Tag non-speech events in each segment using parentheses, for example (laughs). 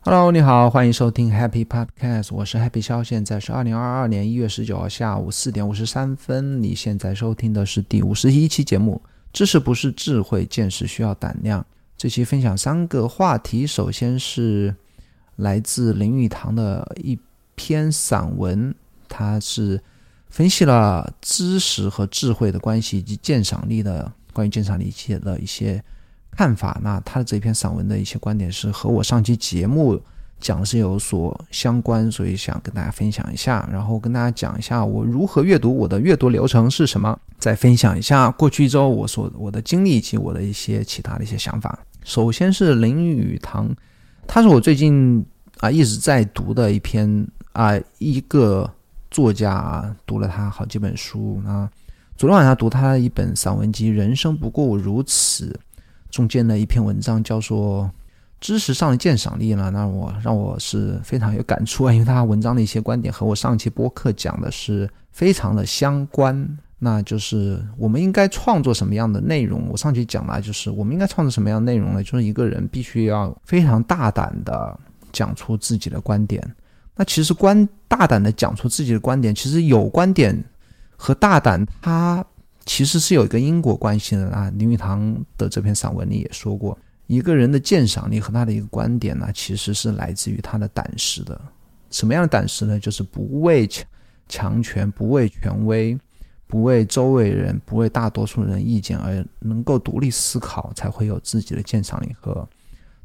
Hello，你好，欢迎收听 Happy Podcast，我是 Happy 肖，现在是二零二二年一月十九号下午四点五十三分。你现在收听的是第五十一期节目，知识不是智慧，见识需要胆量。这期分享三个话题，首先是来自林语堂的一篇散文，它是分析了知识和智慧的关系以及鉴赏力的关于鉴赏力一些的一些。看法，那他的这篇散文的一些观点是和我上期节目讲的是有所相关，所以想跟大家分享一下，然后跟大家讲一下我如何阅读，我的阅读流程是什么，再分享一下过去一周我所我的经历以及我的一些其他的一些想法。首先是林语堂，他是我最近啊一直在读的一篇啊一个作家啊，读了他好几本书啊，昨天晚上读他的一本散文集《人生不过如此》。中间的一篇文章叫做“知识上的鉴赏力”呢，那我让我是非常有感触啊，因为他文章的一些观点和我上期播客讲的是非常的相关。那就是我们应该创作什么样的内容？我上期讲了，就是我们应该创作什么样的内容呢？就是一个人必须要非常大胆的讲出自己的观点。那其实观大胆的讲出自己的观点，其实有观点和大胆，它。其实是有一个因果关系的啊。林语堂的这篇散文里也说过，一个人的鉴赏力和他的一个观点呢，其实是来自于他的胆识的。什么样的胆识呢？就是不畏强权，不畏权威，不为周围人，不为大多数人意见，而能够独立思考，才会有自己的鉴赏力和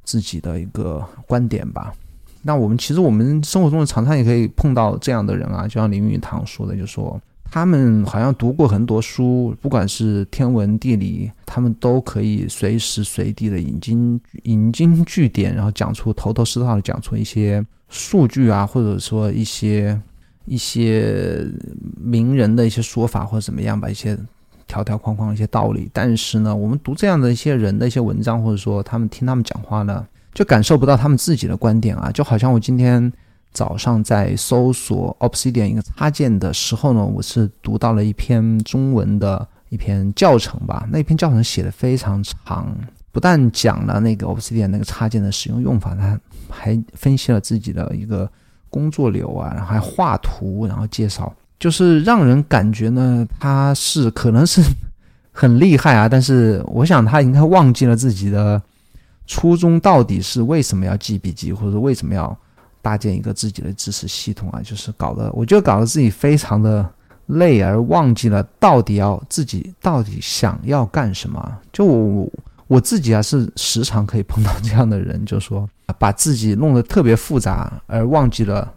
自己的一个观点吧。那我们其实我们生活中常常也可以碰到这样的人啊，就像林语堂说的，就说。他们好像读过很多书，不管是天文地理，他们都可以随时随地的引经引经据典，然后讲出头头是道的讲出一些数据啊，或者说一些一些名人的一些说法或者怎么样吧，一些条条框框一些道理。但是呢，我们读这样的一些人的一些文章，或者说他们听他们讲话呢，就感受不到他们自己的观点啊，就好像我今天。早上在搜索 Obsidian 一个插件的时候呢，我是读到了一篇中文的一篇教程吧。那篇教程写的非常长，不但讲了那个 Obsidian 那个插件的使用用法，它还分析了自己的一个工作流啊，然后还画图，然后介绍，就是让人感觉呢，他是可能是很厉害啊，但是我想他应该忘记了自己的初衷到底是为什么要记笔记，或者为什么要。搭建一个自己的知识系统啊，就是搞得，我觉得搞得自己非常的累，而忘记了到底要自己到底想要干什么。就我我自己啊，是时常可以碰到这样的人，就说把自己弄得特别复杂，而忘记了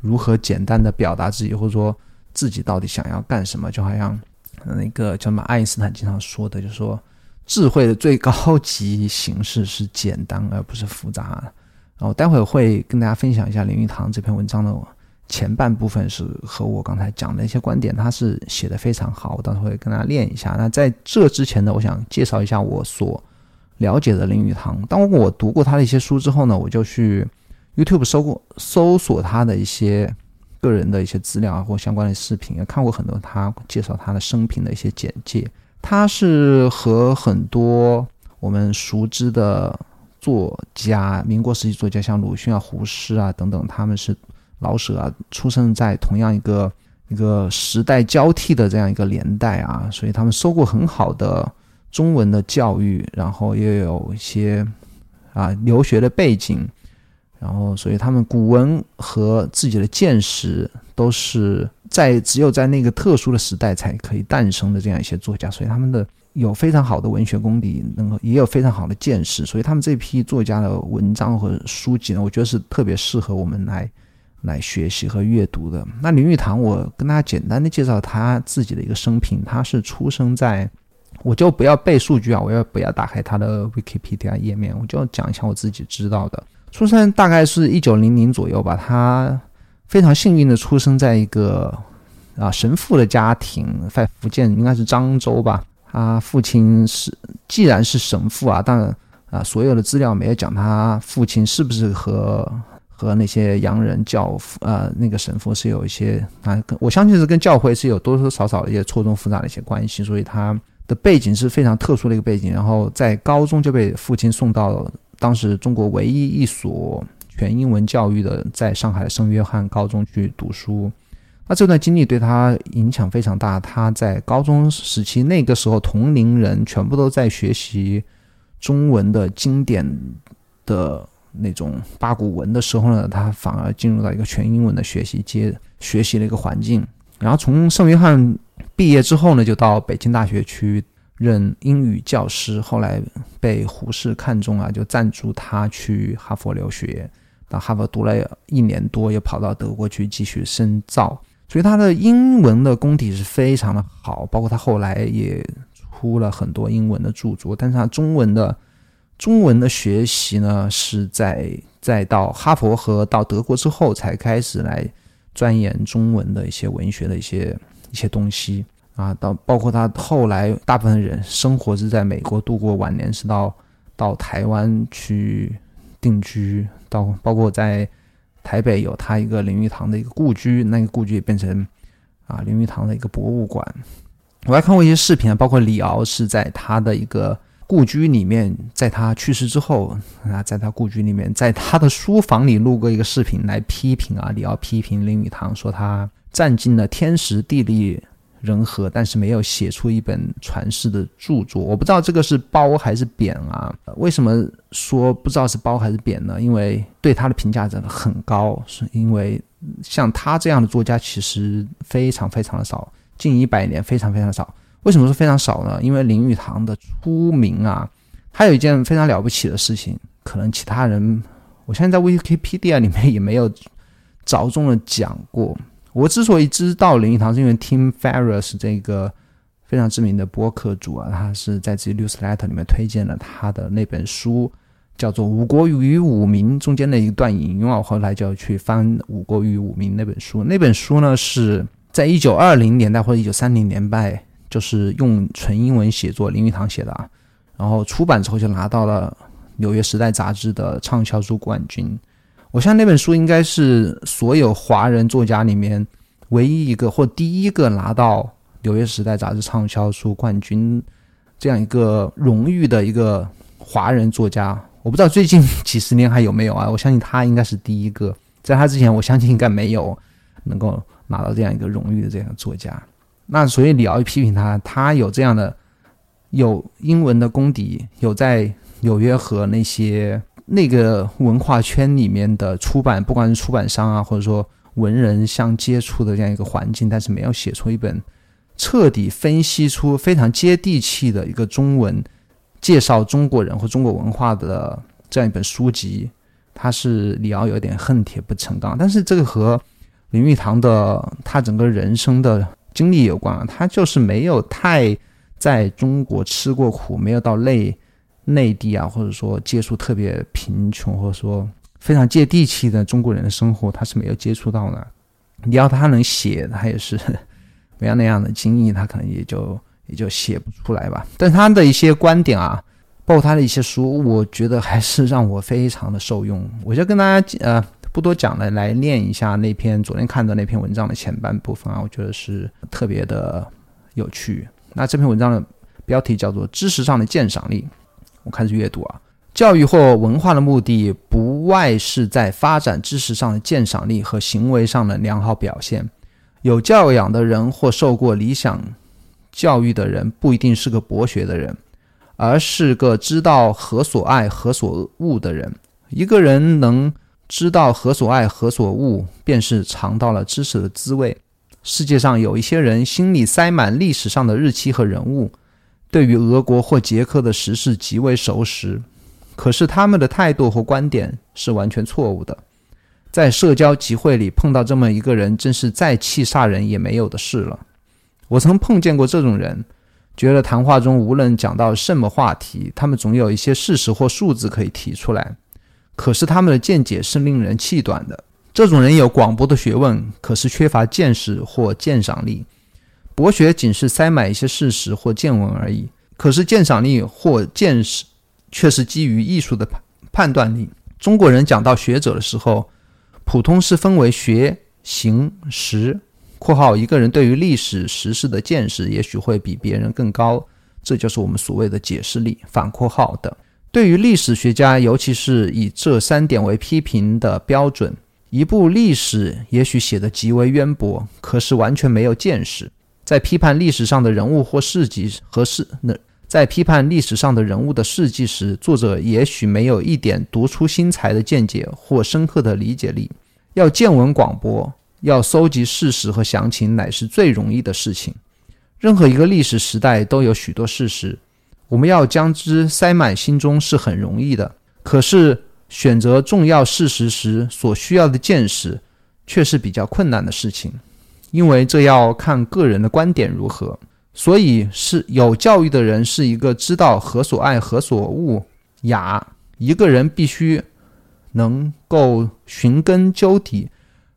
如何简单的表达自己，或者说自己到底想要干什么。就好像那个叫什么爱因斯坦经常说的，就说智慧的最高级形式是简单而不是复杂。然后待会儿会跟大家分享一下林语堂这篇文章的前半部分，是和我刚才讲的一些观点，他是写的非常好，我到时候会跟大家练一下。那在这之前呢，我想介绍一下我所了解的林语堂。当我读过他的一些书之后呢，我就去 YouTube 搜过搜索他的一些个人的一些资料啊，或相关的视频，也看过很多他介绍他的生平的一些简介。他是和很多我们熟知的。作家，民国时期作家，像鲁迅啊、胡适啊等等，他们是老舍啊，出生在同样一个一个时代交替的这样一个年代啊，所以他们受过很好的中文的教育，然后也有一些啊留学的背景，然后所以他们古文和自己的见识都是在只有在那个特殊的时代才可以诞生的这样一些作家，所以他们的。有非常好的文学功底，能够也有非常好的见识，所以他们这批作家的文章和书籍呢，我觉得是特别适合我们来来学习和阅读的。那林语堂，我跟大家简单的介绍他自己的一个生平。他是出生在，我就不要背数据啊，我要不要打开他的 Wikipedia 页面，我就讲一下我自己知道的。出生大概是一九零零左右吧，他非常幸运的出生在一个啊神父的家庭，在福建应该是漳州吧。他父亲是，既然是神父啊，当然啊，所有的资料没有讲他父亲是不是和和那些洋人教呃那个神父是有一些啊，我相信是跟教会是有多多少少的一些错综复杂的一些关系，所以他的背景是非常特殊的一个背景。然后在高中就被父亲送到当时中国唯一一所全英文教育的，在上海的圣约翰高中去读书。那这段经历对他影响非常大。他在高中时期，那个时候同龄人全部都在学习中文的经典的那种八股文的时候呢，他反而进入到一个全英文的学习阶学习的一个环境。然后从圣约翰毕业之后呢，就到北京大学去任英语教师。后来被胡适看中啊，就赞助他去哈佛留学。到哈佛读了一年多，又跑到德国去继续深造。所以他的英文的功底是非常的好，包括他后来也出了很多英文的著作。但是他中文的中文的学习呢，是在在到哈佛和到德国之后才开始来钻研中文的一些文学的一些一些东西啊。到包括他后来大部分人生活是在美国度过晚年，是到到台湾去定居，到包括在。台北有他一个林语堂的一个故居，那个故居也变成啊林语堂的一个博物馆。我还看过一些视频啊，包括李敖是在他的一个故居里面，在他去世之后啊，在他故居里面，在他的书房里录过一个视频来批评啊，李敖批评林语堂说他占尽了天时地利。人和，但是没有写出一本传世的著作。我不知道这个是褒还是贬啊？为什么说不知道是褒还是贬呢？因为对他的评价真的很高，是因为像他这样的作家其实非常非常的少，近一百年非常非常少。为什么说非常少呢？因为林语堂的出名啊，他有一件非常了不起的事情，可能其他人，我相信在 Wikipedia 里面也没有着重的讲过。我之所以知道林语堂，是因为 Tim Ferriss 这个非常知名的播客主啊，他是在自己 newsletter 里面推荐了他的那本书，叫做《五国与五民》中间的一段引用。我后来就去翻《五国与五民》那本书。那本书呢是在一九二零年代或者一九三零年代，就是用纯英文写作，林语堂写的啊。然后出版之后就拿到了《纽约时代》杂志的畅销书冠军。我相信那本书应该是所有华人作家里面唯一一个或第一个拿到《纽约时代》杂志畅销书冠军这样一个荣誉的一个华人作家。我不知道最近几十年还有没有啊？我相信他应该是第一个，在他之前，我相信应该没有能够拿到这样一个荣誉的这样的作家。那所以你要批评他，他有这样的有英文的功底，有在纽约和那些。那个文化圈里面的出版，不管是出版商啊，或者说文人相接触的这样一个环境，但是没有写出一本彻底分析出非常接地气的一个中文介绍中国人或中国文化的这样一本书籍，他是李敖有点恨铁不成钢。但是这个和林语堂的他整个人生的经历有关，他就是没有太在中国吃过苦，没有到累。内地啊，或者说接触特别贫穷，或者说非常接地气的中国人的生活，他是没有接触到的。你要他能写，他也是 (laughs) 没有那样的经历，他可能也就也就写不出来吧。但他的一些观点啊，包括他的一些书，我觉得还是让我非常的受用。我就跟大家呃不多讲了，来念一下那篇昨天看的那篇文章的前半部分啊，我觉得是特别的有趣。那这篇文章的标题叫做《知识上的鉴赏力》。开始阅读啊，教育或文化的目的不外是在发展知识上的鉴赏力和行为上的良好表现。有教养的人或受过理想教育的人，不一定是个博学的人，而是个知道何所爱何所恶的人。一个人能知道何所爱何所恶，便是尝到了知识的滋味。世界上有一些人心里塞满历史上的日期和人物。对于俄国或捷克的时事极为熟识，可是他们的态度和观点是完全错误的。在社交集会里碰到这么一个人，真是再气煞人也没有的事了。我曾碰见过这种人，觉得谈话中无论讲到什么话题，他们总有一些事实或数字可以提出来，可是他们的见解是令人气短的。这种人有广博的学问，可是缺乏见识或鉴赏力。博学仅是塞满一些事实或见闻而已，可是鉴赏力或见识却是基于艺术的判判断力。中国人讲到学者的时候，普通是分为学、行、识（括号一个人对于历史时事的见识也许会比别人更高，这就是我们所谓的解释力）反括号的。对于历史学家，尤其是以这三点为批评的标准，一部历史也许写得极为渊博，可是完全没有见识。在批判历史上的人物或事迹和事，那在批判历史上的人物的事迹时，作者也许没有一点独出心裁的见解或深刻的理解力。要见闻广博，要搜集事实和详情，乃是最容易的事情。任何一个历史时代都有许多事实。我们要将之塞满心中是很容易的，可是选择重要事实时所需要的见识，却是比较困难的事情，因为这要看个人的观点如何。所以，是有教育的人是一个知道何所爱何所恶雅，一个人必须能够寻根究底，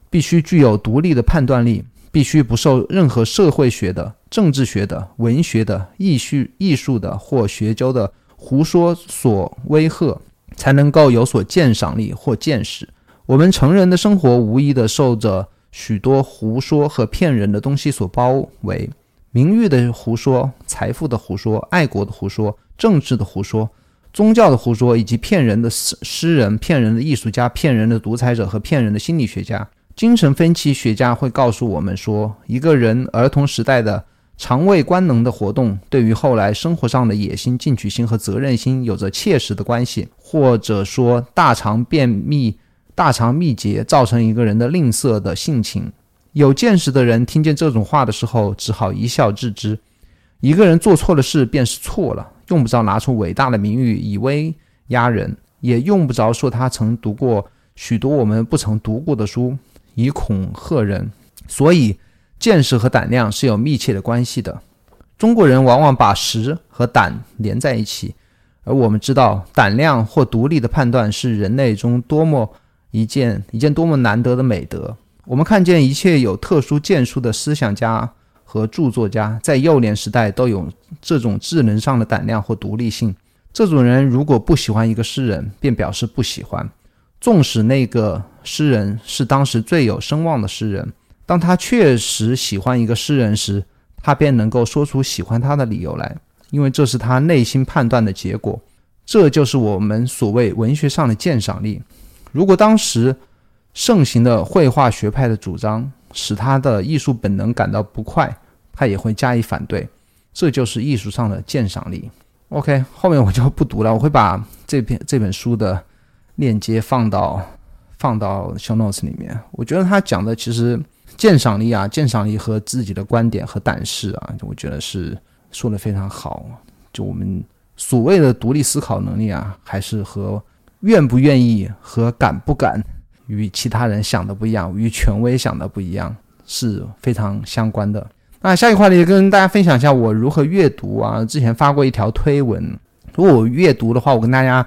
必须具有独立的判断力，必须不受任何社会学的。政治学的、文学的、艺术艺术的或学究的胡说所威吓，才能够有所鉴赏力或见识。我们成人的生活无疑的受着许多胡说和骗人的东西所包围：名誉的胡说、财富的胡说、爱国的胡说、政治的胡说、宗教的胡说，以及骗人的诗诗人、骗人的艺术家、骗人的独裁者和骗人的心理学家。精神分析学家会告诉我们说，一个人儿童时代的。肠胃官能的活动对于后来生活上的野心、进取心和责任心有着切实的关系，或者说大肠便秘、大肠秘结造成一个人的吝啬的性情。有见识的人听见这种话的时候，只好一笑置之。一个人做错了事便是错了，用不着拿出伟大的名誉以威压人，也用不着说他曾读过许多我们不曾读过的书以恐吓人。所以。见识和胆量是有密切的关系的。中国人往往把识和胆连在一起，而我们知道，胆量或独立的判断是人类中多么一件一件多么难得的美德。我们看见一切有特殊建树的思想家和著作家，在幼年时代都有这种智能上的胆量或独立性。这种人如果不喜欢一个诗人，便表示不喜欢，纵使那个诗人是当时最有声望的诗人。当他确实喜欢一个诗人时，他便能够说出喜欢他的理由来，因为这是他内心判断的结果。这就是我们所谓文学上的鉴赏力。如果当时盛行的绘画学派的主张使他的艺术本能感到不快，他也会加以反对。这就是艺术上的鉴赏力。OK，后面我就不读了，我会把这篇这本书的链接放到放到 show notes 里面。我觉得他讲的其实。鉴赏力啊，鉴赏力和自己的观点和胆识啊，我觉得是说的非常好。就我们所谓的独立思考能力啊，还是和愿不愿意和敢不敢与其他人想的不一样，与权威想的不一样，是非常相关的。那下一话题跟大家分享一下我如何阅读啊。之前发过一条推文，如果我阅读的话，我跟大家。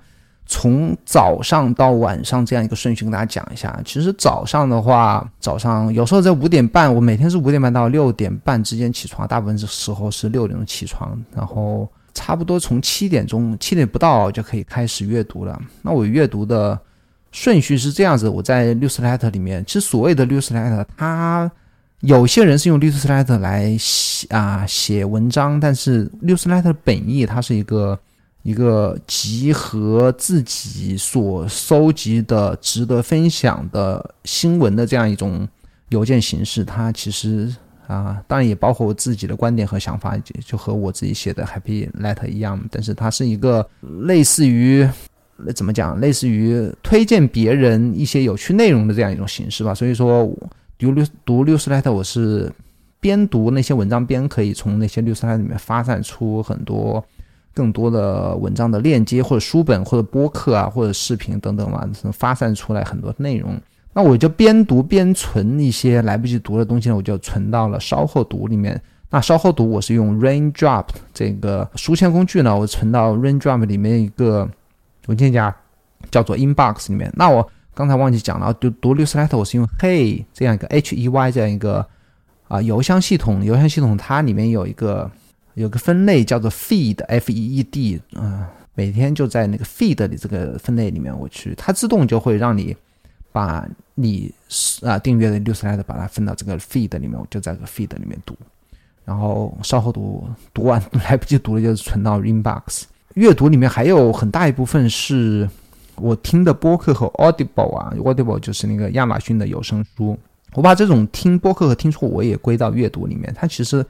从早上到晚上这样一个顺序跟大家讲一下。其实早上的话，早上有时候在五点半，我每天是五点半到六点半之间起床，大部分时候是六点钟起床，然后差不多从七点钟七点不到就可以开始阅读了。那我阅读的顺序是这样子：我在 newsletter 里面，其实所谓的 newsletter，它有些人是用 newsletter 来写啊写文章，但是 newsletter 本意它是一个。一个集合自己所收集的值得分享的新闻的这样一种邮件形式，它其实啊，当然也包括我自己的观点和想法，就就和我自己写的 Happy Letter 一样。但是它是一个类似于怎么讲，类似于推荐别人一些有趣内容的这样一种形式吧。所以说，读六读六十 letter，我是边读那些文章边可以从那些六十 letter 里面发散出很多。更多的文章的链接，或者书本，或者播客啊，或者视频等等嘛，发散出来很多内容。那我就边读边存一些来不及读的东西呢，我就存到了稍后读里面。那稍后读我是用 Raindrop 这个书签工具呢，我存到 Raindrop 里面一个文件夹，叫做 Inbox 里面。那我刚才忘记讲了，就读 Newsletter 我是用 Hey 这样一个 H E Y 这样一个啊邮箱系统，邮箱系统它里面有一个。有个分类叫做 feed，f e e d，嗯，每天就在那个 feed 的这个分类里面，我去，它自动就会让你把你啊订阅的六十来的把它分到这个 feed 里面，我就在这个 feed 里面读，然后稍后读读完 (laughs) 来不及读了，就存到 inbox。阅读里面还有很大一部分是我听的播客和 Audible 啊，Audible 就是那个亚马逊的有声书。我把这种听播客和听书我也归到阅读里面。它其实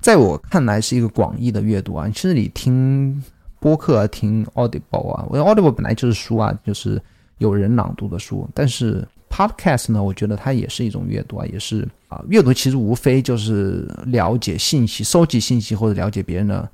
在我看来是一个广义的阅读啊。其实你听播客、听 Audible 啊，我 Audible 本来就是书啊，就是有人朗读的书。但是 Podcast 呢，我觉得它也是一种阅读啊，也是啊，阅读其实无非就是了解信息、收集信息或者了解别人的。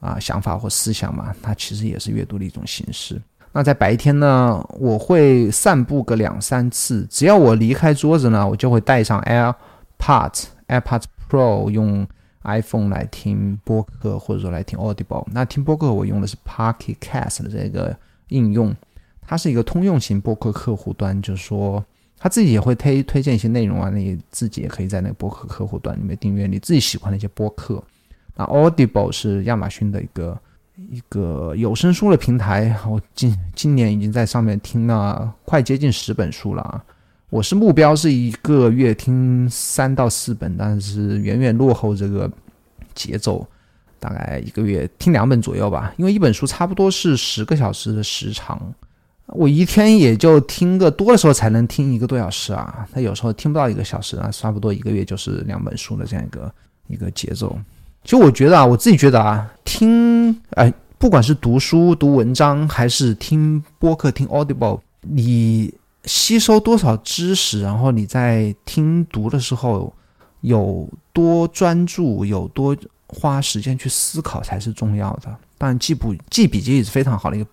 啊，想法或思想嘛，它其实也是阅读的一种形式。那在白天呢，我会散步个两三次。只要我离开桌子呢，我就会带上 AirPods、AirPods Pro，用 iPhone 来听播客，或者说来听 Audible。那听播客我用的是 Pocket Cast 的这个应用，它是一个通用型播客客户端，就是说他自己也会推推荐一些内容啊，你自己也可以在那个播客客户端里面订阅你自己喜欢的一些播客。那 Audible 是亚马逊的一个一个有声书的平台，我今今年已经在上面听了快接近十本书了啊！我是目标是一个月听三到四本，但是远远落后这个节奏，大概一个月听两本左右吧。因为一本书差不多是十个小时的时长，我一天也就听个多的时候才能听一个多小时啊，他有时候听不到一个小时啊，差不多一个月就是两本书的这样一个一个节奏。其实我觉得啊，我自己觉得啊，听哎，不管是读书、读文章，还是听播客、听 Audible，你吸收多少知识，然后你在听读的时候有多专注，有多花时间去思考才是重要的。当然，记不记笔记也是非常好的一个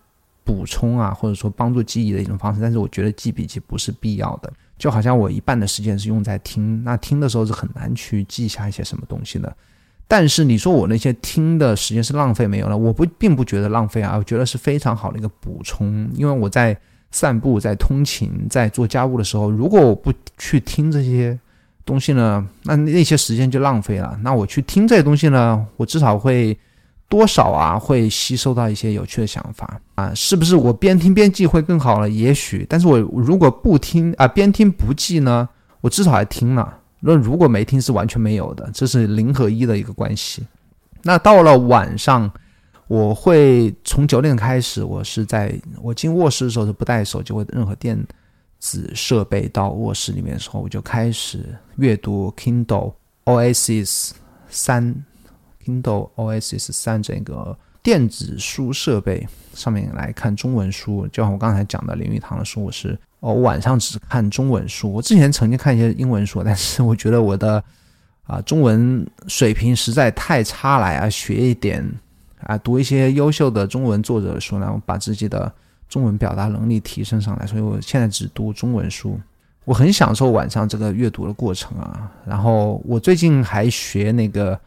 补充啊，或者说帮助记忆的一种方式。但是，我觉得记笔记不是必要的。就好像我一半的时间是用在听，那听的时候是很难去记下一些什么东西的。但是你说我那些听的时间是浪费没有了？我不并不觉得浪费啊，我觉得是非常好的一个补充。因为我在散步、在通勤、在做家务的时候，如果我不去听这些东西呢，那那些时间就浪费了。那我去听这些东西呢，我至少会多少啊，会吸收到一些有趣的想法啊，是不是？我边听边记会更好了？也许。但是我如果不听啊，边听不记呢，我至少还听了。那如果没听是完全没有的，这是零和一的一个关系。那到了晚上，我会从九点开始，我是在我进卧室的时候是不带手机或任何电子设备到卧室里面的时候，我就开始阅读 Kindle Oasis 三 Kindle OSS 三这个电子书设备上面来看中文书，就像我刚才讲的林语堂的书，我是。我晚上只看中文书。我之前曾经看一些英文书，但是我觉得我的啊中文水平实在太差了啊！学一点啊，读一些优秀的中文作者的书，然后把自己的中文表达能力提升上来。所以我现在只读中文书。我很享受晚上这个阅读的过程啊。然后我最近还学那个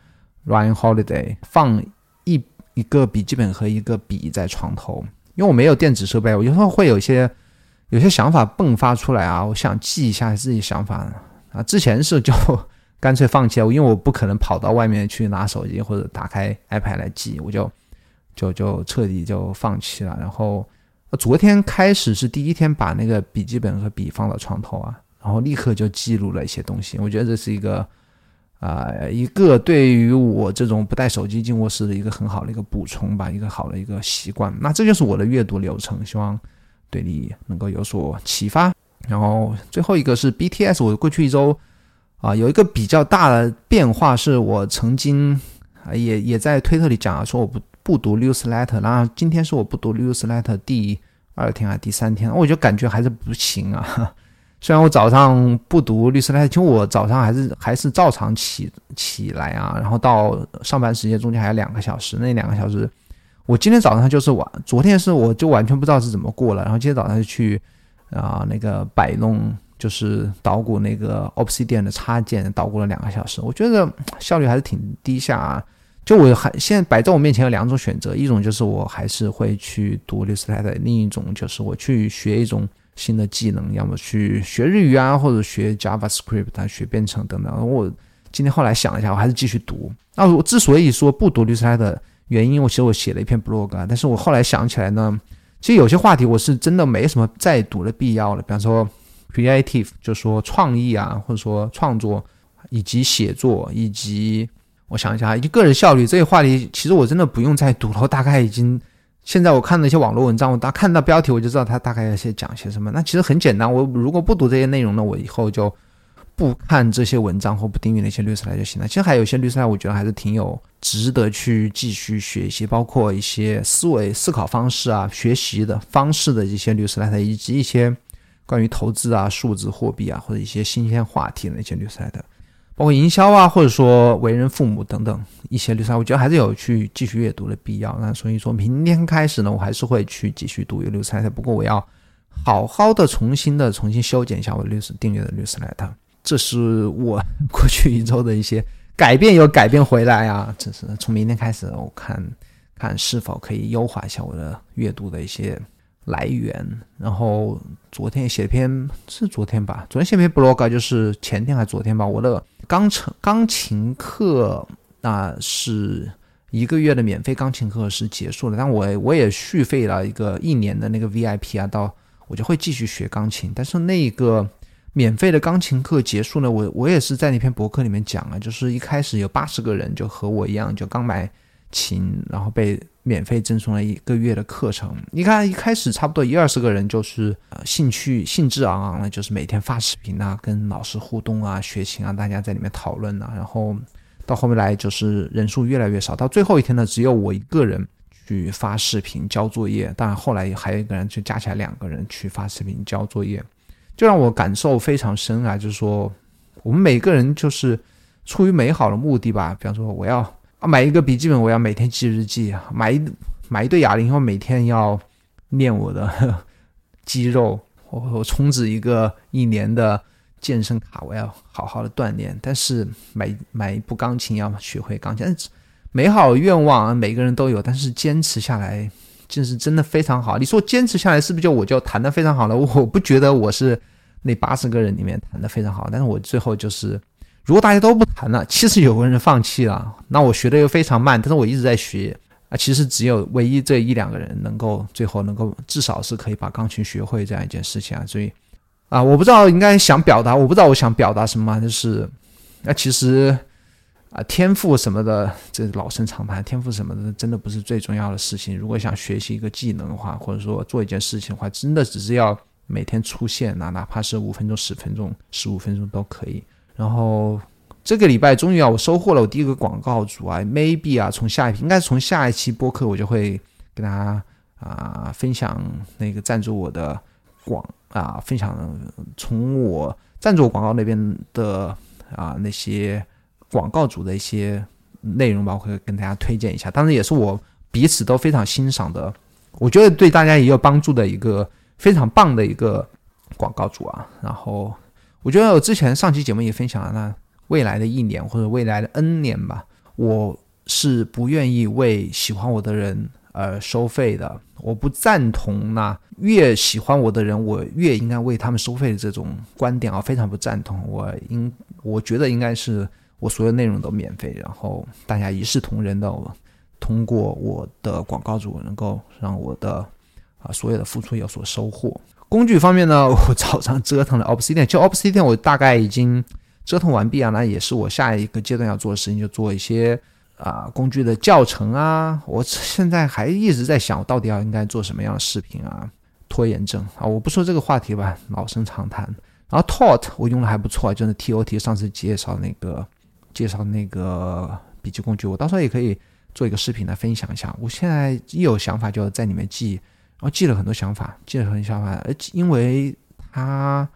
Ryan Holiday，放一一个笔记本和一个笔在床头，因为我没有电子设备，我有时候会有些。有些想法迸发出来啊，我想记一下自己想法啊。之前是就 (laughs) 干脆放弃了，因为我不可能跑到外面去拿手机或者打开 iPad 来记，我就就就彻底就放弃了。然后昨天开始是第一天把那个笔记本和笔放到床头啊，然后立刻就记录了一些东西。我觉得这是一个啊一个对于我这种不带手机进卧室的一个很好的一个补充吧，一个好的一个习惯。那这就是我的阅读流程，希望。对你能够有所启发，然后最后一个是 BTS。我过去一周啊，有一个比较大的变化，是我曾经啊也也在推特里讲了，说我不不读 newsletter，然后今天是我不读 newsletter 第二天还是第三天，我就感觉还是不行啊。虽然我早上不读律师太太其实我早上还是还是照常起起来啊，然后到上班时间中间还有两个小时，那两个小时。我今天早上就是晚，昨天是我就完全不知道是怎么过了，然后今天早上就去啊那个摆弄，就是捣鼓那个 Obsidian 的插件，捣鼓了两个小时，我觉得效率还是挺低下啊。就我还现在摆在我面前有两种选择，一种就是我还是会去读律师太太另一种就是我去学一种新的技能，要么去学日语啊，或者学 JavaScript 啊，学编程等等。我今天后来想了一下，我还是继续读。那我之所以说不读 newsletter。原因我其实我写了一篇 blog，但是我后来想起来呢，其实有些话题我是真的没什么再读的必要了。比方说 creative，就说创意啊，或者说创作，以及写作，以及我想一下，以及个人效率这些话题，其实我真的不用再读了。我大概已经现在我看那些网络文章，我大看到标题我就知道他大概要些讲些什么。那其实很简单，我如果不读这些内容呢，我以后就不看这些文章或不订阅那些律师来就行了。其实还有一些律师来，我觉得还是挺有值得去继续学习，包括一些思维思考方式啊、学习的方式的一些律师来的，以及一些关于投资啊、数字货币啊或者一些新鲜话题的那些律师来的。包括营销啊，或者说为人父母等等一些律师，我觉得还是有去继续阅读的必要。那所以说明天开始呢，我还是会去继续读律师来的。不过我要好好的重新的重新修剪一下我律师订阅的律师来的。这是我过去一周的一些改变，有改变回来啊。这是从明天开始，我看看是否可以优化一下我的阅读的一些。来源，然后昨天写篇是昨天吧，昨天写篇 blog 就是前天还昨天吧。我的钢琴钢琴课那是一个月的免费钢琴课是结束了，但我我也续费了一个一年的那个 VIP 啊，到我就会继续学钢琴。但是那个免费的钢琴课结束了，我我也是在那篇博客里面讲了，就是一开始有八十个人就和我一样，就刚买琴，然后被。免费赠送了一个月的课程，你看一开始差不多一二十个人，就是呃兴趣兴致昂昂的，就是每天发视频啊，跟老师互动啊，学琴啊，大家在里面讨论啊，然后到后面来就是人数越来越少，到最后一天呢，只有我一个人去发视频交作业，当然后来还有一个人就加起来两个人去发视频交作业，就让我感受非常深啊，就是说我们每个人就是出于美好的目的吧，比方说我要。买一个笔记本，我要每天记日记；买一买一对哑铃，我每天要练我的 (laughs) 肌肉。我我充值一个一年的健身卡，我要好好的锻炼。但是买买一部钢琴，要学会钢琴。美好愿望每个人都有，但是坚持下来就是真的非常好。你说坚持下来是不是就我就弹的非常好了？我不觉得我是那八十个人里面弹的非常好，但是我最后就是。如果大家都不弹了，其实有个人放弃了，那我学的又非常慢，但是我一直在学啊。其实只有唯一这一两个人能够最后能够至少是可以把钢琴学会这样一件事情啊。所以啊，我不知道应该想表达，我不知道我想表达什么，就是那其实啊，天赋什么的，这老生常谈，天赋什么的真的不是最重要的事情。如果想学习一个技能的话，或者说做一件事情的话，真的只是要每天出现啊，哪怕是五分钟、十分钟、十五分钟都可以。然后这个礼拜终于啊，我收获了我第一个广告主啊，maybe 啊，从下一应该是从下一期播客我就会跟大家啊分享那个赞助我的广啊，分享从我赞助广告那边的啊那些广告主的一些内容吧，我会跟大家推荐一下。当然也是我彼此都非常欣赏的，我觉得对大家也有帮助的一个非常棒的一个广告主啊，然后。我觉得我之前上期节目也分享了，那未来的一年或者未来的 N 年吧，我是不愿意为喜欢我的人而收费的。我不赞同那越喜欢我的人，我越应该为他们收费的这种观点啊，非常不赞同。我应我觉得应该是我所有内容都免费，然后大家一视同仁的通过我的广告主能够让我的啊所有的付出有所收获。工具方面呢，(laughs) 我早上折腾了 Obsidian，就 Obsidian 我大概已经折腾完毕啊，那也是我下一个阶段要做的事情，就做一些啊工具的教程啊。我现在还一直在想，我到底要应该做什么样的视频啊？拖延症啊，我不说这个话题吧，老生常谈。然后 Tot 我用的还不错，就是 Tot 上次介绍那个介绍那个笔记工具，我到时候也可以做一个视频来分享一下。我现在一有想法就在里面记。我记了很多想法，记了很多想法，而且因为他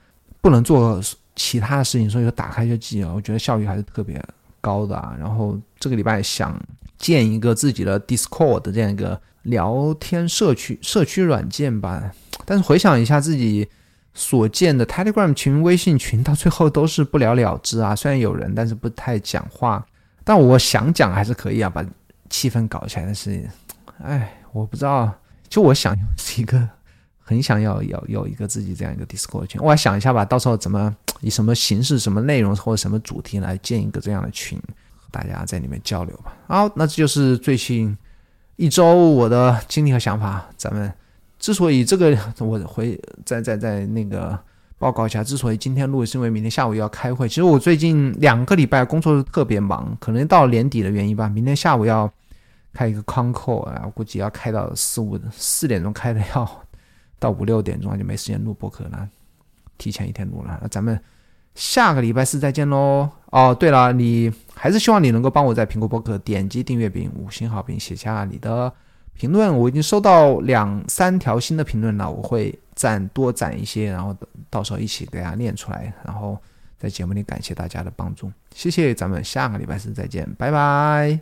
不能做其他的事情，所以说打开就记了。我觉得效率还是特别高的啊。然后这个礼拜想建一个自己的 Discord 的这样一个聊天社区社区软件吧，但是回想一下自己所建的 Telegram 群、微信群，到最后都是不了了之啊。虽然有人，但是不太讲话。但我想讲还是可以啊，把气氛搞起来。但是，哎，我不知道。就我想是一个很想要有有一个自己这样一个 Discord 群，我要想一下吧，到时候怎么以什么形式、什么内容或者什么主题来建一个这样的群，大家在里面交流吧。好，那这就是最近一周我的经历和想法。咱们之所以这个我回再再再那个报告一下，之所以今天录是因为明天下午要开会。其实我最近两个礼拜工作特别忙，可能到年底的原因吧。明天下午要。开一个 con call 啊，我估计要开到四五四点钟开的，要到五六点钟就没时间录播客了，提前一天录了。那咱们下个礼拜四再见喽。哦，对了，你还是希望你能够帮我在苹果播客点击订阅并五星好评，写下你的评论。我已经收到两三条新的评论了，我会攒多攒一些，然后到时候一起给大家念出来，然后在节目里感谢大家的帮助，谢谢。咱们下个礼拜四再见，拜拜。